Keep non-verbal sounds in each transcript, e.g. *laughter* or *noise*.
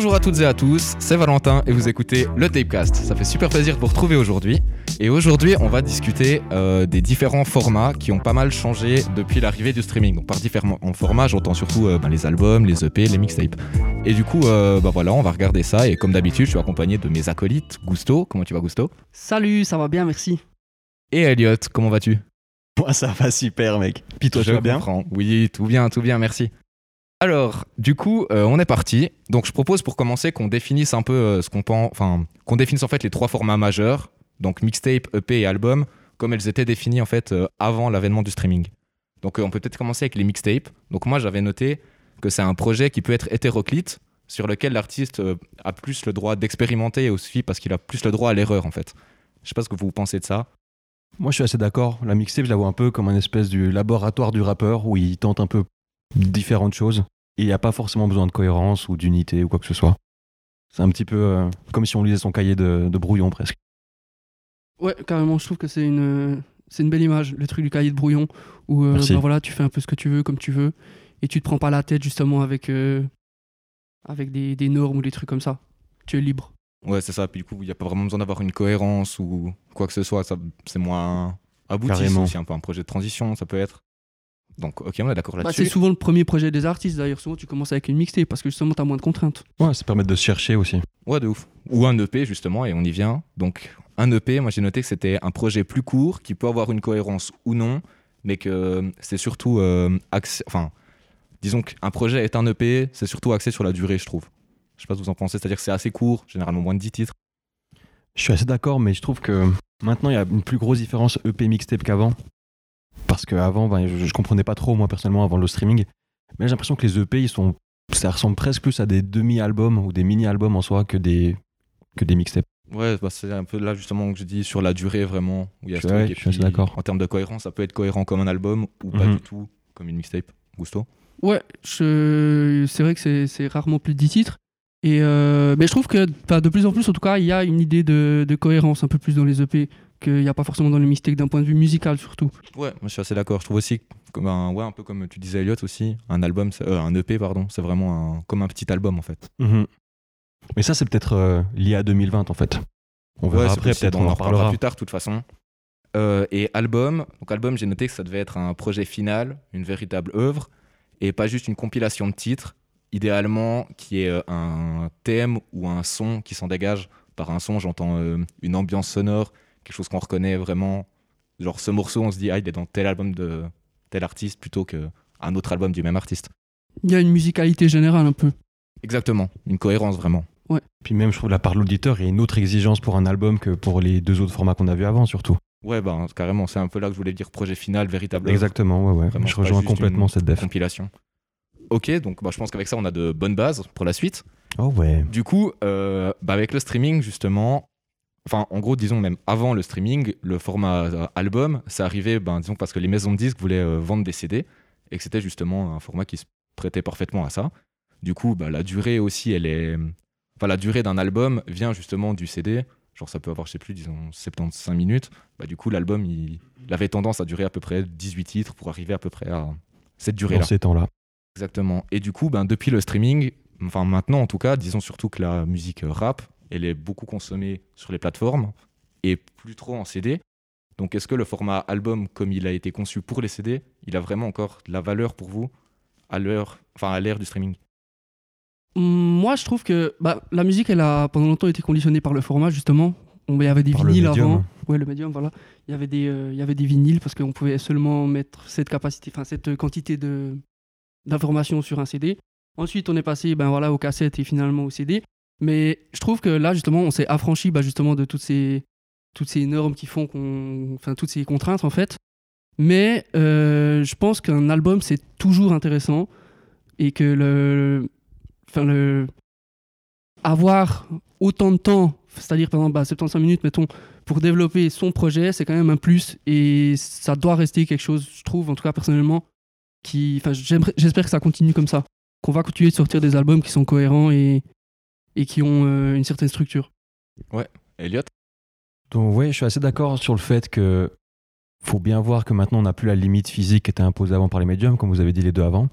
Bonjour à toutes et à tous, c'est Valentin et vous écoutez le Tapecast. Ça fait super plaisir de vous retrouver aujourd'hui. Et aujourd'hui, on va discuter euh, des différents formats qui ont pas mal changé depuis l'arrivée du streaming. Donc par différents formats, j'entends surtout euh, ben, les albums, les EP, les mixtapes. Et du coup, euh, bah voilà, on va regarder ça. Et comme d'habitude, je suis accompagné de mes acolytes. Gusto, comment tu vas Gusto? Salut, ça va bien, merci. Et Elliot, comment vas-tu? Moi, ça va super, mec. Puis toi, Je tu vas bien? comprends. Oui, tout bien, tout bien, merci. Alors, du coup, euh, on est parti. Donc, je propose pour commencer qu'on définisse un peu euh, ce qu'on pense, enfin, qu'on définisse en fait les trois formats majeurs, donc mixtape, EP et album, comme elles étaient définies en fait euh, avant l'avènement du streaming. Donc, on peut peut-être commencer avec les mixtapes. Donc, moi, j'avais noté que c'est un projet qui peut être hétéroclite, sur lequel l'artiste a plus le droit d'expérimenter aussi parce qu'il a plus le droit à l'erreur en fait. Je sais pas ce que vous pensez de ça. Moi, je suis assez d'accord. La mixtape, je la vois un peu comme un espèce du laboratoire du rappeur où il tente un peu différentes choses. Et il n'y a pas forcément besoin de cohérence ou d'unité ou quoi que ce soit. C'est un petit peu euh, comme si on lisait son cahier de, de brouillon presque. Ouais, carrément, je trouve que c'est une, c'est une belle image, le truc du cahier de brouillon, où euh, bah voilà, tu fais un peu ce que tu veux, comme tu veux, et tu te prends pas la tête justement avec, euh, avec des, des normes ou des trucs comme ça. Tu es libre. Ouais, c'est ça. Puis du coup, il n'y a pas vraiment besoin d'avoir une cohérence ou quoi que ce soit. Ça, c'est moins abouti. C'est aussi un peu un projet de transition, ça peut être. Donc, ok, on est d'accord Bah, là-dessus. c'est souvent le premier projet des artistes, d'ailleurs. Souvent, tu commences avec une mixtape parce que justement, tu as moins de contraintes. Ouais, ça permet de se chercher aussi. ouais, de ouf. Ou un EP, justement, et on y vient. Donc, un EP, moi j'ai noté que c'était un projet plus court qui peut avoir une cohérence ou non, mais que c'est surtout euh, axé. Enfin, disons qu'un projet est un EP, c'est surtout axé sur la durée, je trouve. Je sais pas ce que vous en pensez, c'est-à-dire que c'est assez court, généralement moins de 10 titres. Je suis assez d'accord, mais je trouve que maintenant, il y a une plus grosse différence EP mixtape qu'avant. Parce qu'avant, ben, je, je comprenais pas trop, moi, personnellement, avant le streaming. Mais j'ai l'impression que les EP, ils sont, ça ressemble presque plus à des demi-albums ou des mini-albums en soi que des, que des mixtapes. Ouais, bah, c'est un peu là justement que je dis sur la durée vraiment. Où il y a ce Ouais, truc. Et je suis assez puis, d'accord. En termes de cohérence, ça peut être cohérent comme un album ou pas Mhm. du tout comme une mixtape. Gusto? Ouais, je... c'est vrai que c'est, rarement plus de 10 titres. Et euh, mais je trouve que de plus en plus, en tout cas, il y a une idée de, de cohérence un peu plus dans les EP qu'il n'y a pas forcément dans les mixtapes d'un point de vue musical surtout. Ouais, moi je suis assez d'accord. Je trouve aussi, comme un, ouais, un peu comme tu disais Elliot aussi, un album, euh, un EP, pardon, c'est vraiment un, comme un petit album en fait. Mhm. Mais ça, c'est peut-être euh, lié à 2020 en fait. On verra Ouais, après, peut-être on en reparlera parlera. plus tard de toute façon. Euh, et album, donc album, j'ai noté que ça devait être un projet final, une véritable œuvre, et pas juste une compilation de titres, idéalement qui est un thème ou un son qui s'en dégage. Par un son, j'entends euh, une ambiance sonore, quelque chose qu'on reconnaît vraiment. Genre ce morceau, on se dit, ah, il est dans tel album de tel artiste plutôt qu'un autre album du même artiste. Il y a une musicalité générale un peu. Exactement, une cohérence vraiment. Puis même, je trouve, la part de l'auditeur, il y a une autre exigence pour un album que pour les deux autres formats qu'on a vus avant, surtout. Ouais, bah carrément, c'est un peu là que je voulais dire projet final, véritable. Exactement, ouais, ouais. Vraiment, je rejoins complètement une cette def. compilation. Ok, donc bah, je pense qu'avec ça, on a de bonnes bases pour la suite. Oh ouais. Du coup, euh, bah, avec le streaming, justement, enfin, en gros, disons même avant le streaming, le format euh, album, ça arrivait, ben, disons, parce que les maisons de disques voulaient euh, vendre des CD et que c'était justement un format qui se prêtait parfaitement à ça. Du coup, bah, la durée aussi, elle est. Enfin, la durée d'un album vient justement du CD. Genre, ça peut avoir, je sais plus, disons, 75 minutes. Bah, du coup, l'album, il... il avait tendance à durer à peu près 18 titres pour arriver à peu près à cette Dans durée-là. ces temps-là. Exactement. Et du coup, ben, depuis le streaming, enfin maintenant en tout cas, disons surtout que la musique euh, rap, elle est beaucoup consommée sur les plateformes et plus trop en CD. Donc est-ce que le format album, comme il a été conçu pour les CD, il a vraiment encore de la valeur pour vous à l'heure, enfin à l'ère du streaming? Moi, je trouve que bah, la musique, elle a pendant longtemps été conditionnée par le format, justement. On- Il y avait des Par vinyles avant. Ouais, le médium, voilà. Il y avait des, euh, il y avait des vinyles parce qu'on pouvait seulement mettre cette capacité, enfin cette quantité de d'informations sur un CD. Ensuite, on est passé, ben voilà, aux cassettes et finalement au CD. Mais je trouve que là, justement, on s'est affranchi, bah, justement, de toutes ces toutes ces normes qui font qu'on, enfin toutes ces contraintes en fait. Mais euh, je pense qu'un album c'est toujours intéressant et que le, enfin le avoir autant de temps, c'est-à-dire par exemple bah, 75 minutes, mettons, pour développer son projet, c'est quand même un plus et ça doit rester quelque chose, je trouve, en tout cas personnellement, qui, enfin, j'espère que ça continue comme ça, qu'on va continuer de sortir des albums qui sont cohérents et, et qui ont euh, une certaine structure. Elliot Donc ouais, je suis assez d'accord sur le fait que faut bien voir que maintenant on n'a plus la limite physique qui était imposée avant par les médiums, comme vous avez dit les deux avant.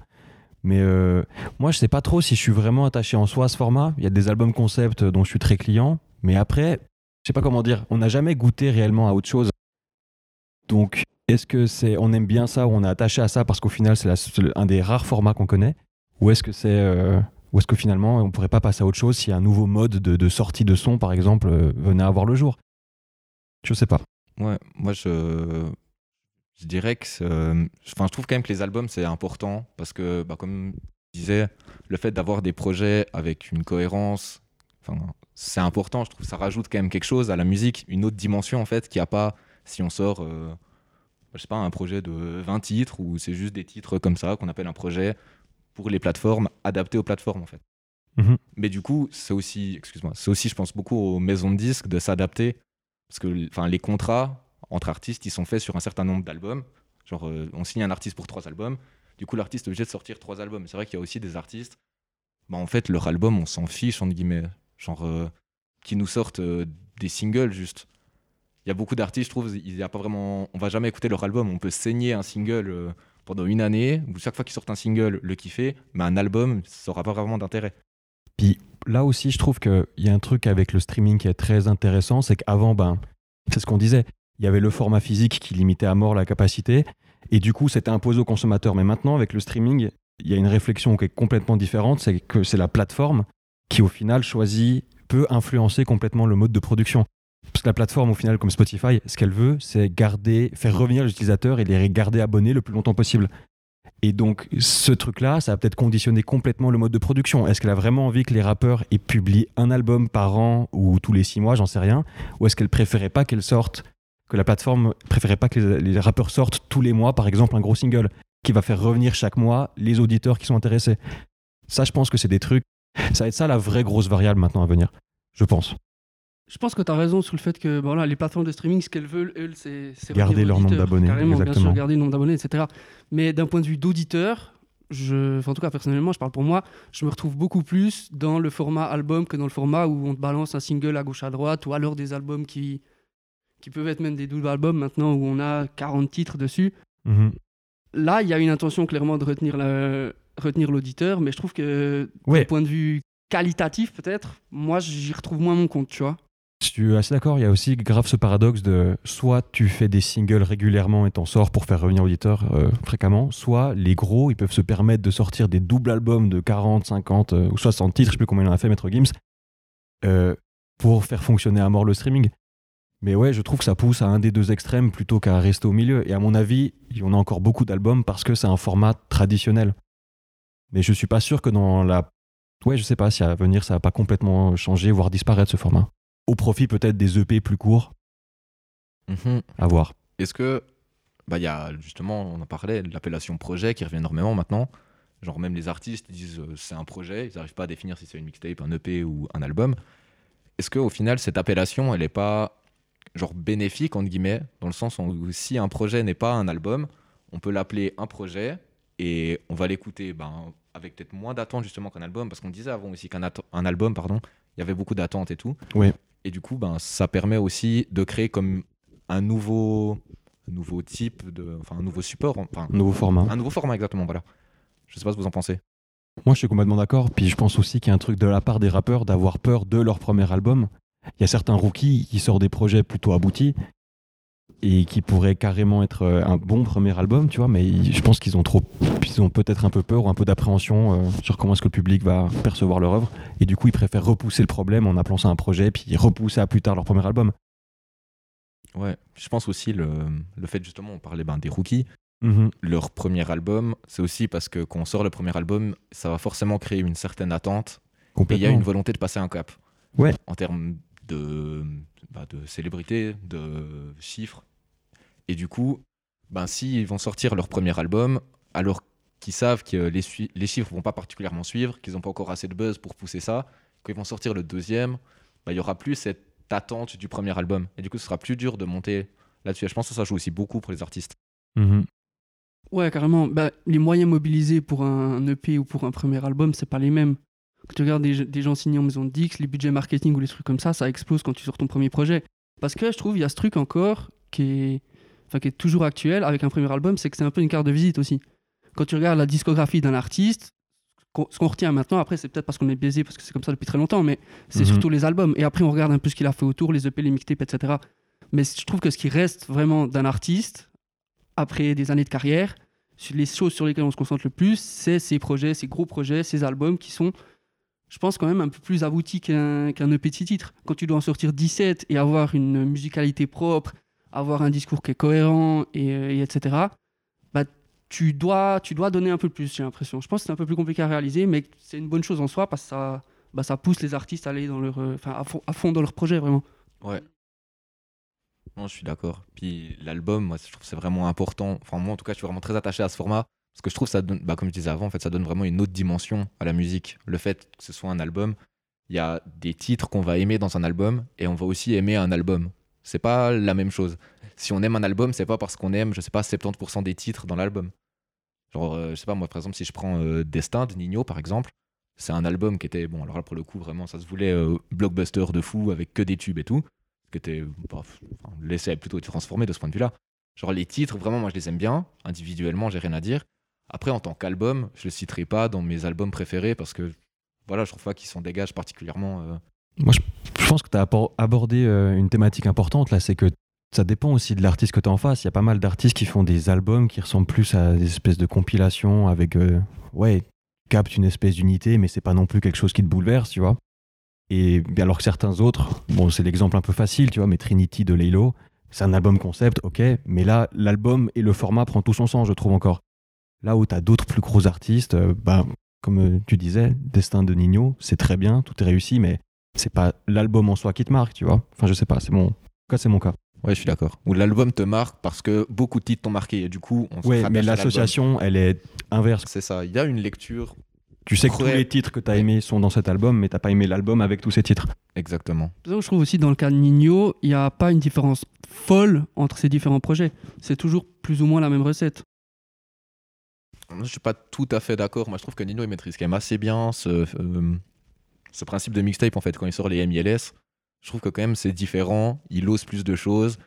Mais euh, moi, je sais pas trop si je suis vraiment attaché en soi à ce format. Il y a des albums concept dont je suis très client, mais après, je sais pas comment dire. On n'a jamais goûté réellement à autre chose. Donc, est-ce que c'est, on aime bien ça ou on est attaché à ça parce qu'au final, c'est un des rares formats qu'on connaît, ou est-ce que c'est, euh, ou est-ce que finalement, on pourrait pas passer à autre chose si un nouveau mode de, sortie de son, par exemple, euh, venait à voir le jour? Je sais pas. Ouais, moi je, dirais que euh, enfin, je trouve quand même que les albums c'est important parce que, bah, comme je disais, le fait d'avoir des projets avec une cohérence, c'est important. Je trouve que ça rajoute quand même quelque chose à la musique, une autre dimension en fait qu'il n'y a pas si on sort, euh, je sais pas, un projet de 20 titres ou c'est juste des titres comme ça qu'on appelle un projet pour les plateformes adapté aux plateformes en fait. Mhm. Mais du coup, c'est aussi, excuse-moi, c'est aussi, je pense beaucoup aux maisons de disques de s'adapter parce que enfin, les contrats entre artistes, ils sont faits sur un certain nombre d'albums. Genre, euh, on signe un artiste pour trois albums. Du coup, l'artiste est obligé de sortir trois albums. C'est vrai qu'il y a aussi des artistes, bah, en fait, leur album, on s'en fiche, entre guillemets. Genre, euh, qui nous sortent euh, des singles, juste. Il y a beaucoup d'artistes, je trouve, il y a pas vraiment... on va jamais écouter leur album. On peut saigner un single pendant une année, chaque fois qu'ils sortent un single, le kiffer, mais un album, ça aura pas vraiment d'intérêt. Puis là aussi, je trouve qu'il y a un truc avec le streaming qui est très intéressant, c'est qu'avant, ben, c'est ce qu'on disait, il y avait le format physique qui limitait à mort la capacité, et du coup, c'était imposé aux consommateurs. Mais maintenant, avec le streaming, il y a une réflexion qui est complètement différente, c'est que c'est la plateforme qui, au final, choisit, peut influencer complètement le mode de production. Parce que la plateforme, au final, comme Spotify, ce qu'elle veut, c'est garder, faire revenir les utilisateurs et les garder abonnés le plus longtemps possible. Et donc, ce truc-là, ça va peut-être conditionner complètement le mode de production. Est-ce qu'elle a vraiment envie que les rappeurs aient publié un album par an ou tous les six mois, j'en sais rien Ou est-ce qu'elle préférait pas qu'elle sorte, que la plateforme préférait pas que les, les rappeurs sortent tous les mois, par exemple, un gros single qui va faire revenir chaque mois les auditeurs qui sont intéressés Ça, je pense que c'est des trucs. Ça va être ça la vraie grosse variable maintenant à venir. Je pense. Je pense que tu as raison sur le fait que bon, voilà, les plateformes de streaming, ce qu'elles veulent, elles, c'est Garder leur nombre d'abonnés, Carrément, bien sûr, garder le nombre d'abonnés, etc. Mais d'un point de vue d'auditeur, je, enfin, en tout cas personnellement, je parle pour moi, je me retrouve beaucoup plus dans le format album que dans le format où on te balance un single à gauche à droite ou alors des albums qui, qui peuvent être même des doubles albums maintenant où on a 40 titres dessus. Mhm. Là, il y a une intention clairement de retenir retenir l'auditeur, mais je trouve que Ouais. d'un point de vue qualitatif peut-être, moi j'y retrouve moins mon compte, tu vois. Je suis assez d'accord, il y a aussi grave ce paradoxe de soit tu fais des singles régulièrement et t'en sors pour faire revenir l'auditeur euh, fréquemment, soit les gros, ils peuvent se permettre de sortir des doubles albums de 40, 50 euh, ou 60 titres, je sais plus combien il en a fait Maître Gims, euh, pour faire fonctionner à mort le streaming. Mais ouais, je trouve que ça pousse à un des deux extrêmes plutôt qu'à rester au milieu. Et à mon avis, on a encore beaucoup d'albums parce que c'est un format traditionnel. Mais je suis pas sûr que dans la... Ouais, je sais pas si à venir ça va pas complètement changer, voire disparaître ce format au profit peut-être des EP plus courts Mhm. à voir. Est-ce que, bah, il y a justement, on en parlait, l'appellation projet qui revient énormément maintenant. Genre, même les artistes disent euh, c'est un projet, ils n'arrivent pas à définir si c'est une mixtape, un EP ou un album. Est-ce qu'au final, cette appellation, elle n'est pas genre bénéfique, entre guillemets, dans le sens où si un projet n'est pas un album, on peut l'appeler un projet et on va l'écouter ben, avec peut-être moins d'attente justement qu'un album, parce qu'on disait avant aussi qu'un album, pardon, il y avait beaucoup d'attentes et tout. Oui. Et du coup, ben, ça permet aussi de créer comme un nouveau, un nouveau type, de, enfin un nouveau support, enfin Nouveau format. un nouveau format exactement, voilà. Je sais pas ce que vous en pensez. Moi, je suis complètement d'accord. Puis je pense aussi qu'il y a un truc de la part des rappeurs d'avoir peur de leur premier album. Il y a certains rookies qui sortent des projets plutôt aboutis et qui pourraient carrément être euh, un bon premier album, tu vois, mais je pense qu'ils ont trop, ils ont peut-être un peu peur ou un peu d'appréhension euh, sur comment est-ce que le public va percevoir leur œuvre, et du coup ils préfèrent repousser le problème en appelant ça un projet, puis repousser à plus tard leur premier album. Ouais. Je pense aussi le, le fait justement, on parlait ben, des rookies. Mhm. Leur premier album, c'est aussi parce que quand on sort le premier album, ça va forcément créer une certaine attente et il y a une volonté de passer un cap. Ouais. En termes de, bah, de célébrité, de chiffres. Et du coup, ben, s'ils vont sortir leur premier album, alors qu'ils savent que les, les chiffres vont pas particulièrement suivre, qu'ils n'ont pas encore assez de buzz pour pousser ça, quand ils vont sortir le deuxième, ben, il y aura plus cette attente du premier album. Et du coup, ce sera plus dur de monter là-dessus. Et je pense que ça joue aussi beaucoup pour les artistes. Mhm. Ouais, carrément. Bah, les moyens mobilisés pour un EP ou pour un premier album, c'est pas les mêmes. Quand tu regardes des, des gens signés en maison de Dix, les budgets marketing ou les trucs comme ça, ça explose quand tu sors ton premier projet. Parce que je trouve il y a ce truc encore qui est, enfin, qui est toujours actuel avec un premier album, c'est que c'est un peu une carte de visite aussi. Quand tu regardes la discographie d'un artiste, ce qu'on retient maintenant, après, c'est peut-être parce qu'on est biaisé, parce que c'est comme ça depuis très longtemps, mais c'est Mhm. surtout les albums. Et après, on regarde un peu ce qu'il a fait autour, les EP, les mixtapes, etc. Mais je trouve que ce qui reste vraiment d'un artiste, après des années de carrière, les choses sur lesquelles on se concentre le plus, c'est ses projets, ses gros projets, ses albums qui sont, je pense, quand même un peu plus aboutis qu'un qu'un EP de six titres. Quand tu dois en sortir 17 et avoir une musicalité propre, avoir un discours qui est cohérent, et, euh, et etc., bah, tu, dois, tu dois donner un peu plus, j'ai l'impression. Je pense que c'est un peu plus compliqué à réaliser, mais c'est une bonne chose en soi parce que ça, bah, ça pousse les artistes à aller dans leur, euh, à, fond, à fond dans leur projet, vraiment. Non, je suis d'accord. Puis l'album, moi, je trouve c'est vraiment important. Enfin, moi, en tout cas, je suis vraiment très attaché à ce format. Parce que je trouve ça donne, bah, comme je disais avant, en fait, ça donne vraiment une autre dimension à la musique. Le fait que ce soit un album, il y a des titres qu'on va aimer dans un album et on va aussi aimer un album. C'est pas la même chose. Si on aime un album, c'est pas parce qu'on aime, je sais pas, 70% des titres dans l'album. Genre, euh, je sais pas, moi, par exemple, si je prends euh, Destin de Nino, par exemple, c'est un album qui était, bon, alors là, pour le coup, vraiment, ça se voulait euh, blockbuster de fou avec que des tubes et tout. Qui était, bah, l'essai a plutôt été transformé de ce point de vue-là. Genre, les titres, vraiment, moi, je les aime bien. Individuellement, j'ai rien à dire. Après, en tant qu'album, je le citerai pas dans mes albums préférés parce que, voilà, je trouve pas qu'ils s'en dégagent particulièrement. euh, Je pense que tu as abordé euh, une thématique importante là, c'est que ça dépend aussi de l'artiste que tu as en face. Il y a pas mal d'artistes qui font des albums qui ressemblent plus à des espèces de compilations avec, euh, ouais, captent une espèce d'unité, mais c'est pas non plus quelque chose qui te bouleverse, tu vois. Et alors que certains autres, bon, c'est l'exemple un peu facile, tu vois, mais Trinity de Laylo, c'est un album concept, ok, mais là, l'album et le format prend tout son sens, je trouve encore. Là où tu as d'autres plus gros artistes, euh, bah, comme euh, tu disais, Destin de Nino, c'est très bien, tout est réussi, mais c'est pas l'album en soi qui te marque, tu vois. Enfin, je sais pas, c'est mon, cas, c'est mon cas. Ouais, je suis d'accord. Ou l'album te marque parce que beaucoup de titres t'ont marqué et du coup, on se Ouais, mais l'association, elle est inverse. C'est ça. Il y a une lecture. Tu sais que tous les titres que tu as aimés sont dans cet album, mais t'as pas aimé l'album avec tous ces titres. Exactement. C'est ça que je trouve aussi dans le cas de Nino, il n'y a pas une différence folle entre ces différents projets. C'est toujours plus ou moins la même recette. Moi, Je suis pas tout à fait d'accord. Moi, je trouve que Nino il maîtrise quand même assez bien ce, euh, ce principe de mixtape en fait quand il sort les MILS. Je trouve que quand même c'est différent. Il ose plus de choses.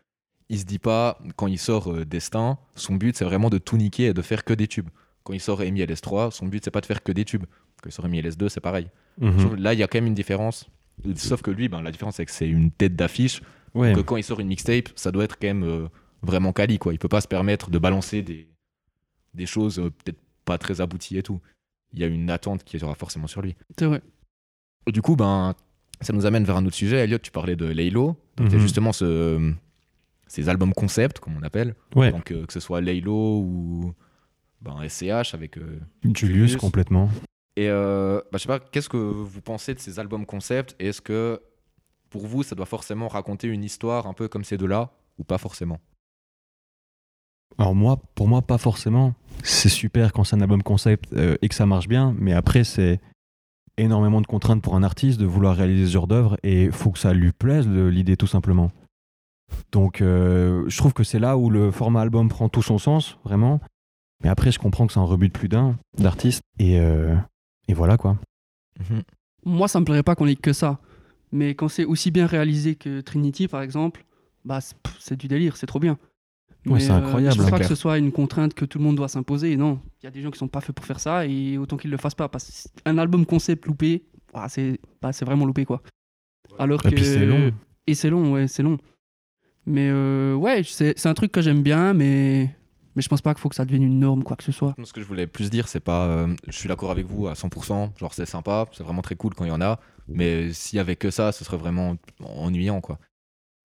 Il se dit pas quand il sort euh, Destin, son but c'est vraiment de tout niquer et de faire que des tubes. Quand il sort MILS 3, son but c'est pas de faire que des tubes. Quand il sort MILS 2, c'est pareil. Que Là, il y a quand même une différence. Sauf que lui, ben, la différence c'est que c'est une tête d'affiche. Ouais. Que quand il sort une mixtape, ça doit être quand même euh, vraiment quali quoi. Il peut pas se permettre de balancer des, des choses euh, peut-être pas très abouties et tout. Il y a une attente qui sera forcément sur lui. C'est vrai. Du coup, ben, ça nous amène vers un autre sujet. Elliot, tu parlais de Laylo. Donc, Mhm. justement ce, ces albums concept, comme on appelle. Ouais. Donc, euh, que ce soit Laylo ou ben, SCH avec. euh, Julius, Julius. complètement. Et euh, bah, je sais pas, qu'est-ce que vous pensez de ces albums concept? Et est-ce que pour vous, ça doit forcément raconter une histoire un peu comme ces deux-là ou pas forcément? Alors moi, pour moi, pas forcément. C'est super quand c'est un album concept euh, et que ça marche bien, mais après, c'est énormément de contraintes pour un artiste de vouloir réaliser ce genre d'œuvre et faut que ça lui plaise, l'idée, tout simplement. Donc, euh, je trouve que c'est là où le format album prend tout son sens, vraiment. Mais après, je comprends que ça en rebute plus d'un d'artistes. Et, euh, et voilà, quoi. Moi, ça me plairait pas qu'on ait que ça. Mais quand c'est aussi bien réalisé que Trinity, par exemple, bah, c'est du délire, c'est trop bien. Ouais, Mais, c'est euh, incroyable, je pense c'est pas que ce soit une contrainte que tout le monde doit s'imposer. Non, il y a des gens qui sont pas faits pour faire ça et autant qu'ils le fassent pas. Parce qu'un album concept loupé, ah, c'est bah, c'est vraiment loupé quoi. Alors Et que puis, c'est long. Et c'est long, ouais, c'est long. Mais euh, ouais, c'est c'est un truc que j'aime bien, mais mais je pense pas qu'il faut que ça devienne une norme quoi que ce soit. Ce que je voulais plus dire, c'est pas. euh, je suis d'accord avec vous à 100%. Genre, c'est sympa, c'est vraiment très cool quand il y en a. Mais s'il y avait que ça, ce serait vraiment ennuyant, quoi.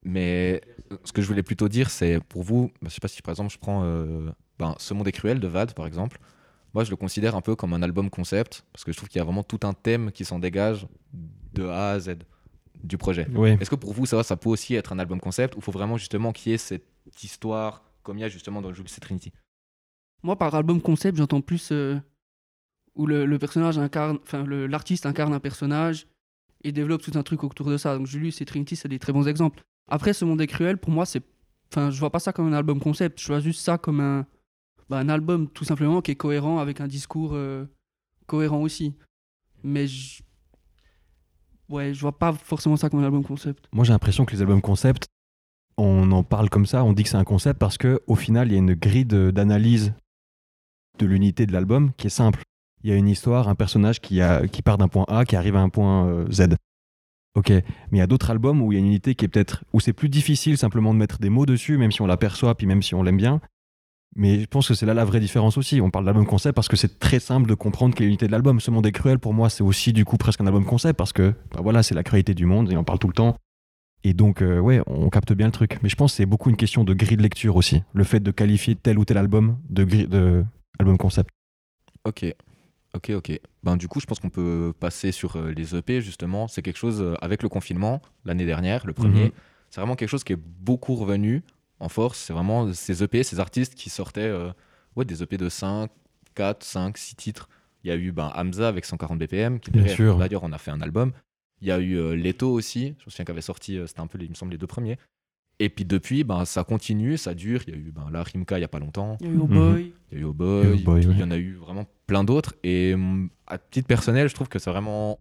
Mais ce que je voulais plutôt dire, c'est pour vous, bah, je sais pas si par exemple je prends euh, ben, Ce monde est cruel de Vald, par exemple. Moi, je le considère un peu comme un album concept parce que je trouve qu'il y a vraiment tout un thème qui s'en dégage de A à Z du projet. Ouais. Est-ce que pour vous, ça, ça peut aussi être un album concept ou faut vraiment justement qu'il y ait cette histoire comme il y a justement dans Jules et Trinity? Moi, par album concept, j'entends plus euh, où le, le personnage incarne, enfin l'artiste incarne un personnage et développe tout un truc autour de ça. Donc Julius et Trinity, c'est des très bons exemples. Après, ce monde est cruel, pour moi, c'est, enfin, je vois pas ça comme un album concept. Je vois juste ça comme un, bah, un album tout simplement qui est cohérent avec un discours euh, cohérent aussi. Mais je... ouais, je vois pas forcément ça comme un album concept. Moi, j'ai l'impression que les albums concept, on en parle comme ça, on dit que c'est un concept parce que au final, il y a une grille d'analyse de l'unité de l'album qui est simple. il y a une histoire, un personnage qui, a, qui part d'un point A, qui arrive à un point euh, Z. Ok, mais il y a d'autres albums où il y a une unité qui est peut-être où c'est plus difficile simplement de mettre des mots dessus, même si on l'aperçoit, puis même si on l'aime bien. Mais je pense que c'est là la vraie différence aussi. On parle d'album concept parce que c'est très simple de comprendre quelle est l'unité de l'album. Ce monde est cruel, pour moi, c'est aussi du coup presque un album concept parce que bah voilà, c'est la cruauté du monde et on parle tout le temps. Et donc, euh, ouais, on capte bien le truc. Mais je pense que c'est beaucoup une question de grille de lecture aussi. Le fait de qualifier tel ou tel album de, grille, de album concept. Ok, ok, ok. Ben, du coup, je pense qu'on peut passer sur euh, les EP, justement. C'est quelque chose, euh, avec le confinement, l'année dernière, le premier, Mhm. c'est vraiment quelque chose qui est beaucoup revenu en force. C'est vraiment ces EP, ces artistes qui sortaient euh, ouais, des EP de 5, 4, 5, 6 titres. Il y a eu ben, Hamza avec 140 BPM, qui Bien derrière, sûr. d'ailleurs, on a fait un album. Il y a eu euh, Leto aussi, je me souviens qu'avait sorti, c'était un peu, il me semble, les deux premiers. Et puis depuis, ben, ça continue, ça dure. Il y a eu ben, là, Rimka il n'y a pas longtemps. Il y a eu Oh. Boy. Il a eu Oh Boy, y en a eu vraiment plein d'autres. Et hum, à titre personnel, je trouve que c'est vraiment.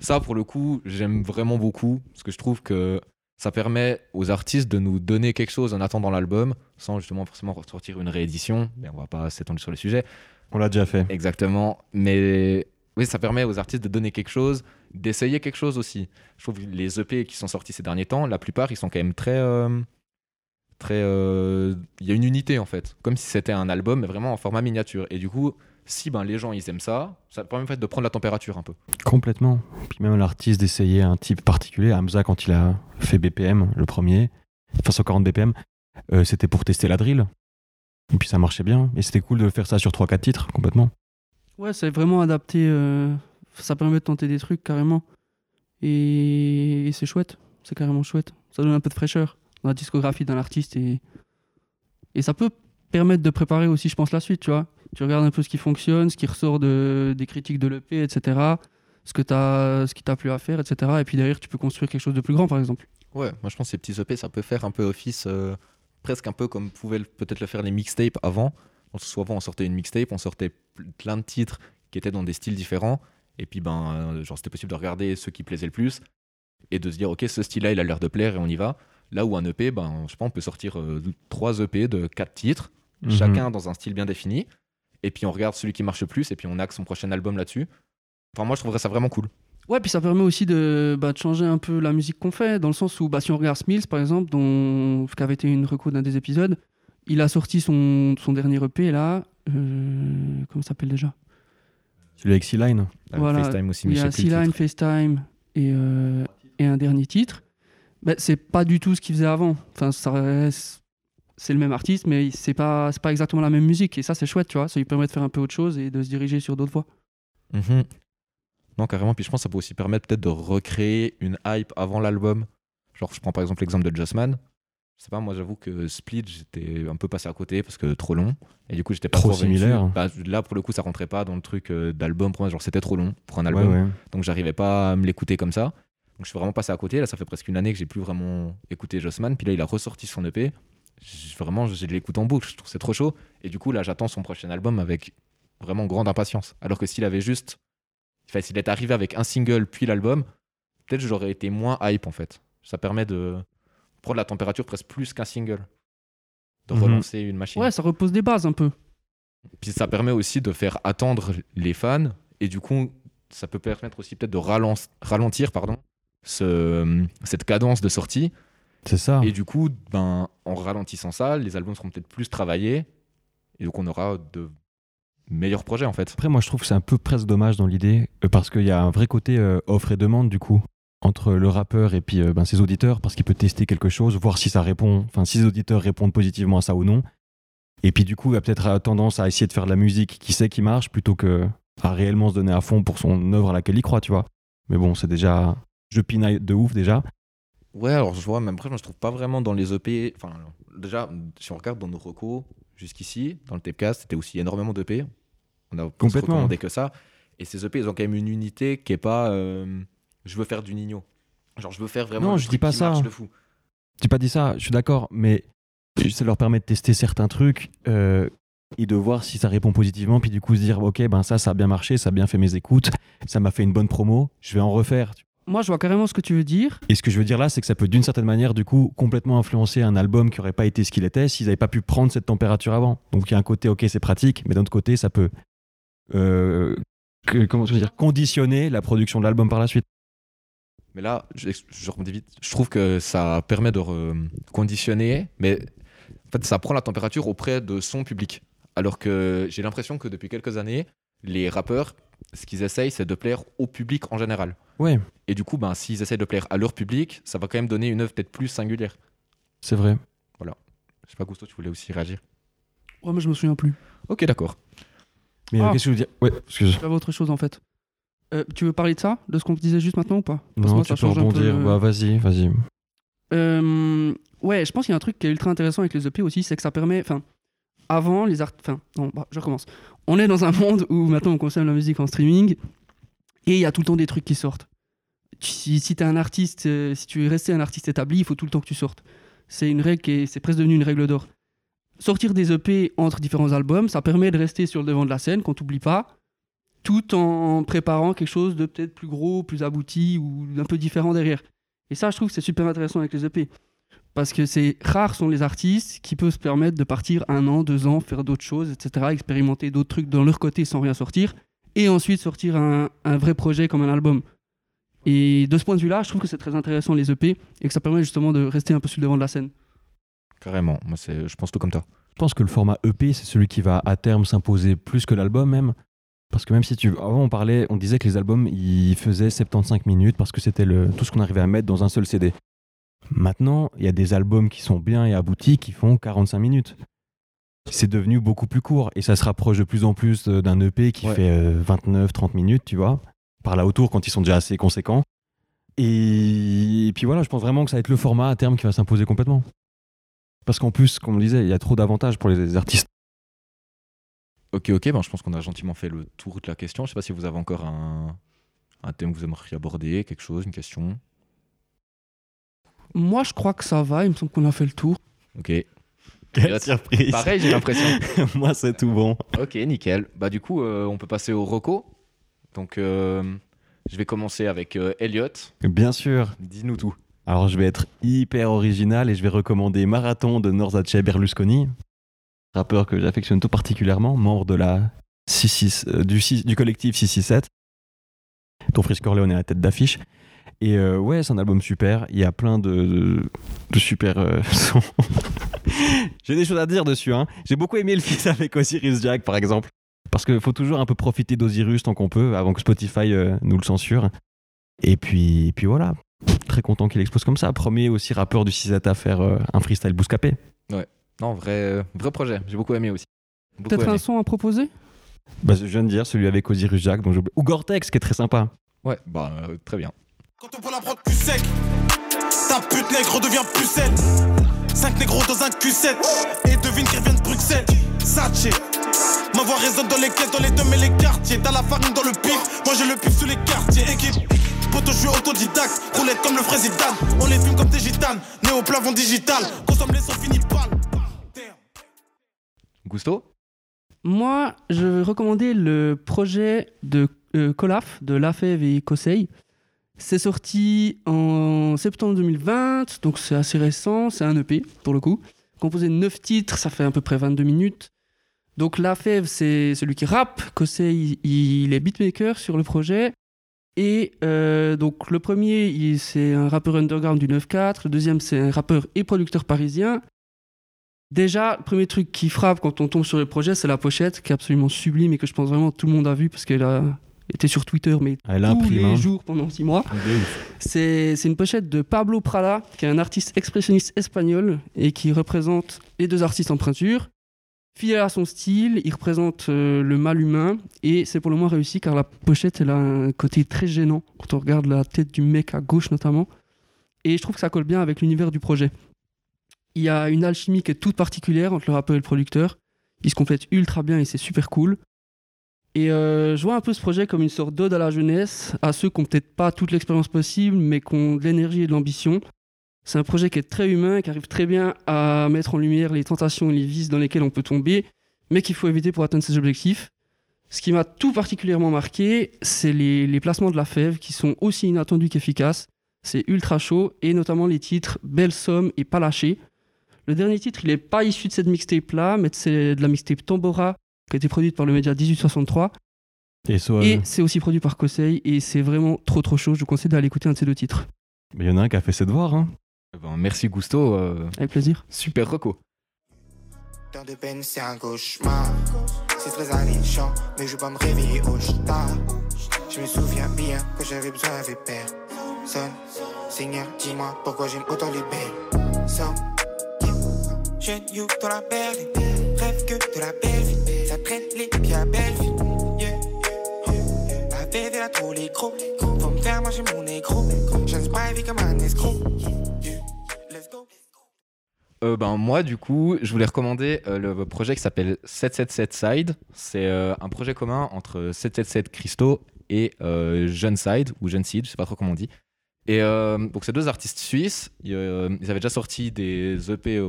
Ça, pour le coup, j'aime vraiment beaucoup. Parce que je trouve que ça permet aux artistes de nous donner quelque chose en attendant l'album, sans justement forcément sortir une réédition. Mais on va pas s'étendre sur le sujet. On l'a déjà fait. Exactement. Mais oui, ça permet aux artistes de donner quelque chose, d'essayer quelque chose aussi. Je trouve que les EP qui sont sortis ces derniers temps, la plupart, ils sont quand même très. euh, très. euh, Il y a une unité en fait. Comme si c'était un album, mais vraiment en format miniature. Et du coup, si ben, les gens ils aiment ça, ça permet en fait de prendre la température un peu. Complètement. Puis même l'artiste d'essayer un type particulier. Hamza, quand il a fait BPM, le premier, enfin 140 BPM, euh, c'était pour tester la drill. Et puis ça marchait bien. Et c'était cool de faire ça sur 3-4 titres, complètement. Ouais, c'est vraiment adapté. euh, Ça permet de tenter des trucs carrément. Et, et c'est chouette. C'est carrément chouette. Ça donne un peu de fraîcheur dans la discographie d'un artiste. Et... et ça peut permettre de préparer aussi, je pense, la suite. Tu vois, tu regardes un peu ce qui fonctionne, ce qui ressort de... des critiques de l'EP, etc. Ce, que t'as- ce qui t'a plu à faire, etc. Et puis derrière, tu peux construire quelque chose de plus grand, par exemple. Ouais, moi je pense que ces petits EP, ça peut faire un peu office, euh, presque un peu comme pouvaient peut-être le faire les mixtapes avant. On- Souvent on sortait une mixtape, on sortait pl- plein de titres qui étaient dans des styles différents. Et puis ben, euh, genre c'était possible de regarder ceux qui plaisaient le plus et de se dire ok ce style-là il a l'air de plaire et on y va. Là où un EP, ben je sais pas, on peut sortir euh, trois EP de quatre titres, Mhm. chacun dans un style bien défini. Et puis on regarde celui qui marche le plus et puis on axe son prochain album là-dessus. Enfin moi je trouverais ça vraiment cool. Ouais, puis ça permet aussi de, bah, de changer un peu la musique qu'on fait, dans le sens où bah, si on regarde Smills, par exemple, dont, qui avait été une reco d'un des épisodes, il a sorti son, son dernier EP là. euh, comment ça s'appelle déjà? Celui avec C-Line. Euh, Voilà, FaceTime aussi, Il y a C-Line, titre. FaceTime et, euh, et un dernier titre. Bah, c'est pas du tout ce qu'il faisait avant. Enfin, ça reste- C'est le même artiste, mais c'est pas, c'est pas exactement la même musique. Et ça, c'est chouette, tu vois. Ça lui permet de faire un peu autre chose et de se diriger sur d'autres voies. Mhm. Non, carrément. Puis je pense que ça peut aussi permettre peut-être de recréer une hype avant l'album. Genre, je prends par exemple l'exemple de Just Man. Je sais pas, moi j'avoue que Split, j'étais un peu passé à côté parce que trop long. Et du coup, j'étais pas Trop dessus. similaire. Bah, là, pour le coup, ça rentrait pas dans le truc euh, d'album. Pour moi, genre, c'était trop long pour un Ouais, album. ouais. Donc, j'arrivais pas à me l'écouter comme ça. Donc, je suis vraiment passé à côté. Là, ça fait presque une année que j'ai plus vraiment écouté Just Man. Puis là, il a ressorti son EP. Vraiment, j'ai l'écoute en boucle. Je trouve c'est trop chaud. Et du coup, là, j'attends son prochain album avec vraiment grande impatience. Alors que s'il avait juste. Enfin, s'il est arrivé avec un single puis l'album, peut-être j'aurais été moins hype en fait. Ça permet de prendre la température presque plus qu'un single. De Mhm. relancer une machine. Ouais, ça repose des bases un peu. Puis ça permet aussi de faire attendre les fans et du coup, ça peut permettre aussi peut-être de ralentir pardon, ce- cette cadence de sortie. C'est ça. Et du coup, ben, en ralentissant ça, les albums seront peut-être plus travaillés et donc on aura de meilleurs projets en fait. Après, moi, je trouve que c'est un peu presque dommage dans l'idée, euh, parce qu'il y a un vrai côté euh, offre et demande, du coup, entre le rappeur et puis euh, ben, ses auditeurs, parce qu'il peut tester quelque chose, voir si ça répond, enfin, si les auditeurs répondent positivement à ça ou non. Et puis, du coup, il a peut-être tendance à essayer de faire de la musique qui sait qui marche, plutôt que à réellement se donner à fond pour son œuvre à laquelle il croit, tu vois. Mais bon, c'est déjà. Je pinaille de ouf déjà. Ouais, alors je vois, même après, moi, je trouve pas vraiment dans les EP. Enfin, déjà, si on regarde dans nos recos jusqu'ici, dans le Tapecast, c'était aussi énormément d'EP. On a Complètement. recommandé que ça. Et ces EP, ils ont quand même une unité qui est pas. euh, je veux faire du Nino. Genre, je veux faire vraiment. Non, je dis pas ça. de fou. J'ai pas dit ça, je suis d'accord, mais ça leur permet de tester certains trucs euh, et de voir si ça répond positivement, puis du coup se dire, ok, ben ça, ça a bien marché, ça a bien fait mes écoutes, ça m'a fait une bonne promo, je vais en refaire. Moi, je vois carrément ce que tu veux dire. Et ce que je veux dire là, c'est que ça peut d'une certaine manière, du coup, complètement influencer un album qui aurait pas été ce qu'il était s'ils n'avaient pas pu prendre cette température avant. Donc il y a un côté, ok, c'est pratique, mais d'un autre côté, ça peut euh, que- comment je veux dire, conditionner la production de l'album par la suite. Mais là, je, je vite. Je trouve que ça permet de conditionner, mais en fait, ça prend la température auprès de son public. Alors que j'ai l'impression que depuis quelques années, les rappeurs, ce qu'ils essayent, c'est de plaire au public en général. Ouais, Et du coup, ben, s'ils essayent de plaire à leur public, ça va quand même donner une œuvre peut-être plus singulière. c'est vrai. Je sais pas, Gusto, tu voulais aussi réagir? Ouais, mais je me souviens plus. Ok, d'accord. Mais euh, Ah. qu'est-ce que je veux dire? Ouais, excuse. J'avais autre chose en fait. Euh, tu veux parler de ça? De ce qu'on disait juste maintenant ou pas? Parce Non, moi, tu ça peux change un peu, rebondir. euh, Bah, vas-y, vas-y. Euh, ouais, je pense qu'il y a un truc qui est ultra intéressant avec les EP aussi, c'est que ça permet. Enfin, avant, les art. Enfin, non, bah, je recommence. On est dans un monde où maintenant on consomme la musique en streaming et il y a tout le temps des trucs qui sortent. Si, si tu es un artiste, euh, si tu es resté un artiste établi, il faut tout le temps que tu sortes. C'est une règle qui est, c'est presque devenu une règle d'or. Sortir des EP entre différents albums, ça permet de rester sur le devant de la scène, qu'on t'oublie pas, tout en préparant quelque chose de peut-être plus gros, plus abouti ou un peu différent derrière. Et ça, je trouve que c'est super intéressant avec les EP. Parce que c'est rares sont les artistes qui peuvent se permettre de partir un an, deux ans, faire d'autres choses, etc., expérimenter d'autres trucs dans leur côté sans rien sortir, et ensuite sortir un, un vrai projet comme un album. Et de ce point de vue-là, je trouve que c'est très intéressant les EP et que ça permet justement de rester un peu sur le devant de la scène. Carrément. Moi, c'est, je pense tout comme toi. Je pense que le format EP, c'est celui qui va à terme s'imposer plus que l'album même. Parce que même si tu. Avant, on parlait, on disait que les albums, ils faisaient 75 minutes parce que c'était le... tout ce qu'on arrivait à mettre dans un seul CD. Maintenant, il y a des albums qui sont bien et aboutis qui font 45 minutes. C'est devenu beaucoup plus court et ça se rapproche de plus en plus euh, d'un EP qui Ouais. fait 29-30 minutes, tu vois, par là autour quand ils sont déjà assez conséquents. Et... et puis voilà, je pense vraiment que ça va être le format à terme qui va s'imposer complètement. Parce qu'en plus, comme on le disait, il y a trop d'avantages pour les artistes. Ok, ok, ben, je pense qu'on a gentiment fait le tour de la question. Je sais pas si vous avez encore un, un thème que vous aimeriez aborder, quelque chose, une question. Moi, je crois que ça va, il me semble qu'on a fait le tour. Ok. Quelle surprise Pareil, j'ai l'impression. *laughs* Moi, c'est tout bon. Ok, nickel. Bah du coup, euh, on peut passer au Rocco. Donc, euh, je vais commencer avec euh, Elliot. Bien sûr. Dis-nous tout. Alors, je vais être hyper original et je vais recommander Marathon de Norzace Berlusconi, rappeur que j'affectionne tout particulièrement, membre de la 66, euh, du, collectif 667. Ton Frisk Corleone est à la tête d'affiche. Et euh, ouais, c'est un album super. Il y a plein de, de, de super euh, *laughs* sons. J'ai des choses à dire dessus. Hein. J'ai beaucoup aimé le fils avec Osiris Jack, par exemple. Parce qu'il faut toujours un peu profiter d'Osiris tant qu'on peut, avant que Spotify euh, nous le censure. Et puis, et puis voilà, très content qu'il expose comme ça. Premier aussi rappeur du 6 à faire euh, un freestyle bouscapé. Non, vrai, vrai projet. J'ai beaucoup aimé aussi. Peut-être un son à proposer? Bah, je viens de dire celui avec Osiris Jack. Ou Gore-Tex, qui est très sympa. Ouais, bah euh, très bien. Quand on voit la prod plus sec, ta pute nègre devient plus saine. 5 négros dans un Q7, et devine qu'ils viennent de Bruxelles. Sache, ma voix résonne dans les caisses, dans les deux et les quartiers. T'as la farine dans le pif, moi j'ai le pif sous les quartiers. Équipe, poto, je suis autodidacte, roulette comme le frère Zidane. On les fume comme des gitanes, né au plafond digital. Consomme les sons finis pâles. Damn. Gusto? Moi, je vais recommander le projet de euh, Colaf, de Lafèvre et Kosei. C'est sorti en septembre 2020, donc c'est assez récent, c'est un EP pour le coup. Composé de 9 titres, ça fait à peu près 22 minutes. Donc Lafèvre, c'est celui qui rappe, Kosei, il, est beatmaker sur le projet. Et euh, donc le premier, c'est un rappeur underground du 9-4, le deuxième, c'est un rappeur et producteur parisien. Déjà, le premier truc qui frappe quand on tombe sur le projet, c'est la pochette, qui est absolument sublime et que je pense vraiment tout le monde a vu parce qu'elle a été sur Twitter, mais Elle tous imprime. les hein. jours pendant six mois. C'est c'est une pochette de Pablo Prada, qui est un artiste expressionniste espagnol et qui représente les deux artistes en peinture. Fidèle à son style, il représente euh, le mal humain et c'est pour le moins réussi car la pochette elle a un côté très gênant quand on regarde la tête du mec à gauche notamment. Et je trouve que ça colle bien avec l'univers du projet. Il y a une alchimie qui est toute particulière entre le rappeur et le producteur. Ils se complètent ultra bien et c'est super cool. Et euh, je vois un peu ce projet comme une sorte d'ode à la jeunesse, à ceux qui n'ont peut-être pas toute l'expérience possible, mais qui ont de l'énergie et de l'ambition. C'est un projet qui est très humain, qui arrive très bien à mettre en lumière les tentations et les vices dans lesquels on peut tomber, mais qu'il faut éviter pour atteindre ses objectifs. Ce qui m'a tout particulièrement marqué, c'est les, les placements de la fève qui sont aussi inattendus qu'efficaces. C'est ultra chaud, et notamment les titres Belle Somme et Pas lâché. Le dernier titre, il n'est pas issu de cette mixtape-là, mais c'est de la mixtape Tambora, qui a été produite par le média 1863. Et. Et c'est aussi produit par Kosei et c'est vraiment trop trop chaud. Je vous conseille d'aller écouter un de ces deux titres. Mais il y en a un qui a fait ses devoirs. Hein. Eh ben, merci Gusto, euh, Avec plaisir. super reco. Tant de peine, c'est un cauchemar. C'est très alléchant, mais je veux pas me réveiller au star. Je me souviens bien que j'avais besoin de personne. Seigneur, dis-moi pourquoi j'aime autant les belles. Sans jeune you dans la belle rêve que de la belle vie. Ça traîne les pieds à. La trop me faire manger mon négro. Je ne pas vie comme un escroc. Euh, ben, moi, du coup, je voulais recommander euh, le projet qui s'appelle 777 Side. C'est euh, un projet commun entre 777 Christo et Jeune Side, ou Jeune Seed, je sais pas trop comment on dit. Et donc, c'est deux artistes suisses. Ils, ils avaient déjà sorti des EP,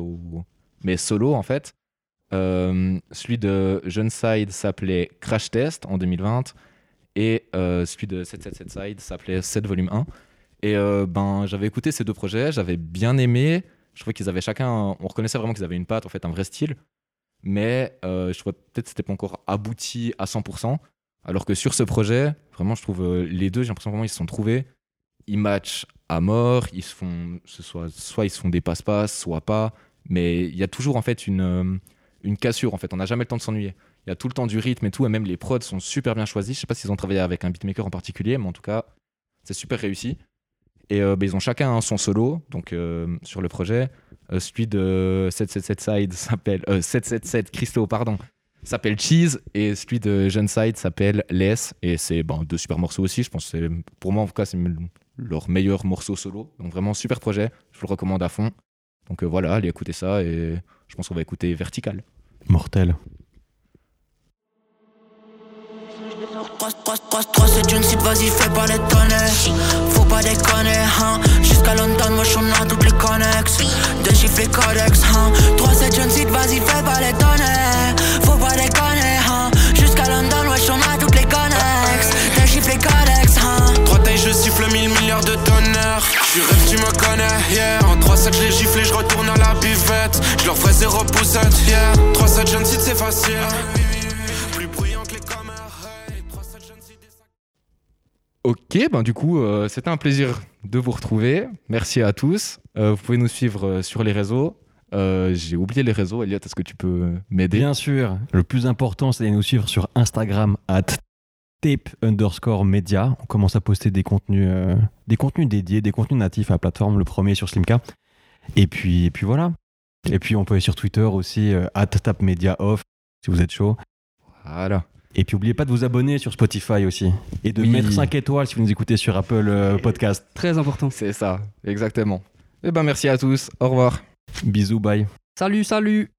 mais solo en fait. Euh, celui de Jeune s'appelait Crash Test en 2020. Et euh, celui de 777 Side s'appelait 7 volume 1. Et euh, ben, j'avais écouté ces deux projets, j'avais bien aimé. Je trouvais qu'ils avaient chacun, on reconnaissait vraiment qu'ils avaient une patte, en fait, un vrai style. Mais je trouvais peut-être que c'était pas encore abouti à 100%. Alors que sur ce projet, vraiment, je trouve les deux, j'ai l'impression vraiment ils se sont trouvés. Ils matchent à mort, ils se font, ce soit, soit ils se font des passe-passe, soit pas. Mais il y a toujours en fait une, une cassure. En fait, on n'a jamais le temps de s'ennuyer. Il y a tout le temps du rythme et tout, et même les prods sont super bien choisis. Je sais pas s'ils ont travaillé avec un beatmaker en particulier, mais en tout cas, c'est super réussi. Et euh, bah, ils ont chacun un son solo, donc euh, sur le projet. Euh, celui de 777 Side s'appelle euh, 777 Christo, pardon, s'appelle Cheese, et celui de Jeune Side s'appelle Less. Et c'est ben, deux super morceaux aussi. Je pense pour moi en tout cas c'est leur meilleur morceau solo. Donc vraiment super projet. Je vous le recommande à fond. Donc euh, voilà, allez écouter ça et je pense qu'on va écouter Vertical. Mortel. 3 c'est une site, vas-y fais pas les Faut pas déconner, hein Jusqu'à London, moi j'en ai toutes les connexes Deux chiffres les codex, hein 3 c'est une site, vas-y fais pas les tonner Faut pas déconner, hein Jusqu'à London, moi j'en ai toutes les connexes Deux chiffres les codex, hein Trois tailles, je siffle mille milliards de. Tu rêves, tu me connais, yeah. Buvette. Je leur ferai zéro poussette, yeah. 3-7, jeune site, c'est facile. Plus bruyant que les commères, hey. 3-7, jeune site, des sacs- Ok, ben du coup, euh, c'était un plaisir de vous retrouver. Merci à tous. Euh, vous pouvez nous suivre euh, sur les réseaux. Euh, J'ai oublié les réseaux. Elliot, est-ce que tu peux m'aider? Bien sûr, le plus important, c'est de nous suivre sur Instagram at tape underscore media. On commence à poster des contenus, euh, des contenus dédiés, des contenus natifs à la plateforme. Le premier sur Slimka. Et puis, et puis voilà. Et puis on peut aller sur Twitter aussi, euh, at tape media off, si vous êtes chaud. Voilà. Et puis n'oubliez pas de vous abonner sur Spotify aussi. Et de Oui. mettre 5 étoiles si vous nous écoutez sur Apple euh, Podcast. Très important. C'est ça, exactement. Eh ben merci à tous. Au revoir. Bisous, bye. Salut, salut